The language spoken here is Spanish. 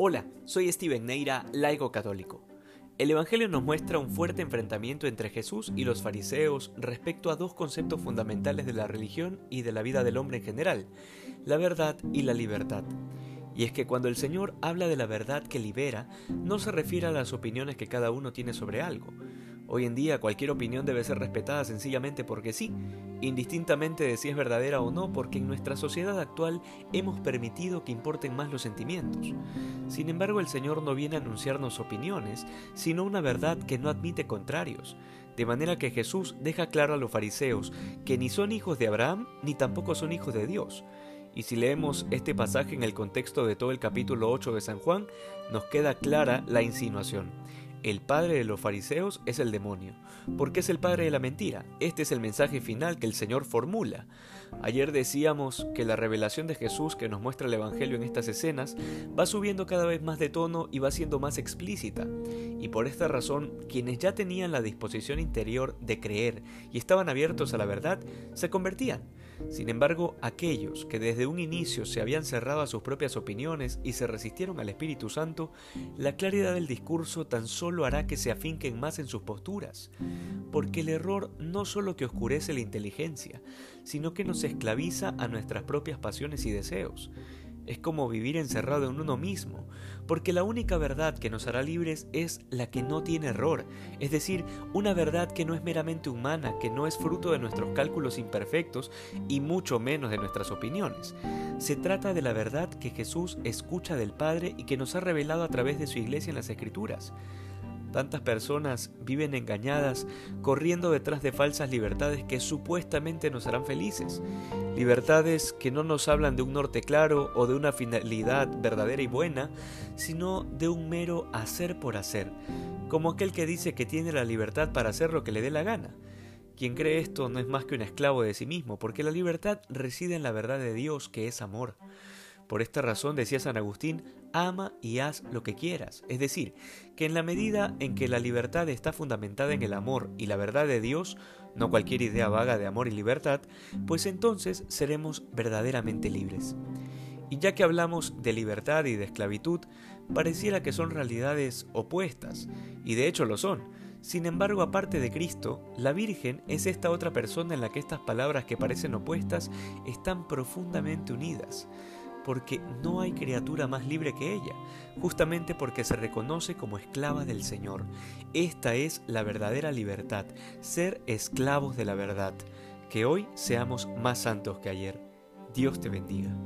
Hola, soy Steven Neira, laico católico. El Evangelio nos muestra un fuerte enfrentamiento entre Jesús y los fariseos respecto a dos conceptos fundamentales de la religión y de la vida del hombre en general, la verdad y la libertad. Y es que cuando el Señor habla de la verdad que libera, no se refiere a las opiniones que cada uno tiene sobre algo, Hoy en día cualquier opinión debe ser respetada sencillamente porque sí, indistintamente de si es verdadera o no, porque en nuestra sociedad actual hemos permitido que importen más los sentimientos. Sin embargo, el Señor no viene a anunciarnos opiniones, sino una verdad que no admite contrarios, de manera que Jesús deja claro a los fariseos que ni son hijos de Abraham ni tampoco son hijos de Dios. Y si leemos este pasaje en el contexto de todo el capítulo 8 de San Juan, nos queda clara la insinuación. El padre de los fariseos es el demonio, porque es el padre de la mentira. Este es el mensaje final que el Señor formula. Ayer decíamos que la revelación de Jesús que nos muestra el Evangelio en estas escenas va subiendo cada vez más de tono y va siendo más explícita. Y por esta razón, quienes ya tenían la disposición interior de creer y estaban abiertos a la verdad, se convertían. Sin embargo, aquellos que desde un inicio se habían cerrado a sus propias opiniones y se resistieron al Espíritu Santo, la claridad del discurso tan solo hará que se afinquen más en sus posturas, porque el error no solo que oscurece la inteligencia, sino que nos esclaviza a nuestras propias pasiones y deseos. Es como vivir encerrado en uno mismo, porque la única verdad que nos hará libres es la que no tiene error, es decir, una verdad que no es meramente humana, que no es fruto de nuestros cálculos imperfectos y mucho menos de nuestras opiniones. Se trata de la verdad que Jesús escucha del Padre y que nos ha revelado a través de su iglesia en las Escrituras. Tantas personas viven engañadas, corriendo detrás de falsas libertades que supuestamente nos harán felices. Libertades que no nos hablan de un norte claro o de una finalidad verdadera y buena, sino de un mero hacer por hacer, como aquel que dice que tiene la libertad para hacer lo que le dé la gana. Quien cree esto no es más que un esclavo de sí mismo, porque la libertad reside en la verdad de Dios, que es amor. Por esta razón, decía San Agustín, ama y haz lo que quieras. Es decir, que en la medida en que la libertad está fundamentada en el amor y la verdad de Dios, no cualquier idea vaga de amor y libertad, pues entonces seremos verdaderamente libres. Y ya que hablamos de libertad y de esclavitud, pareciera que son realidades opuestas, y de hecho lo son. Sin embargo, aparte de Cristo, la Virgen es esta otra persona en la que estas palabras que parecen opuestas están profundamente unidas porque no hay criatura más libre que ella, justamente porque se reconoce como esclava del Señor. Esta es la verdadera libertad, ser esclavos de la verdad. Que hoy seamos más santos que ayer. Dios te bendiga.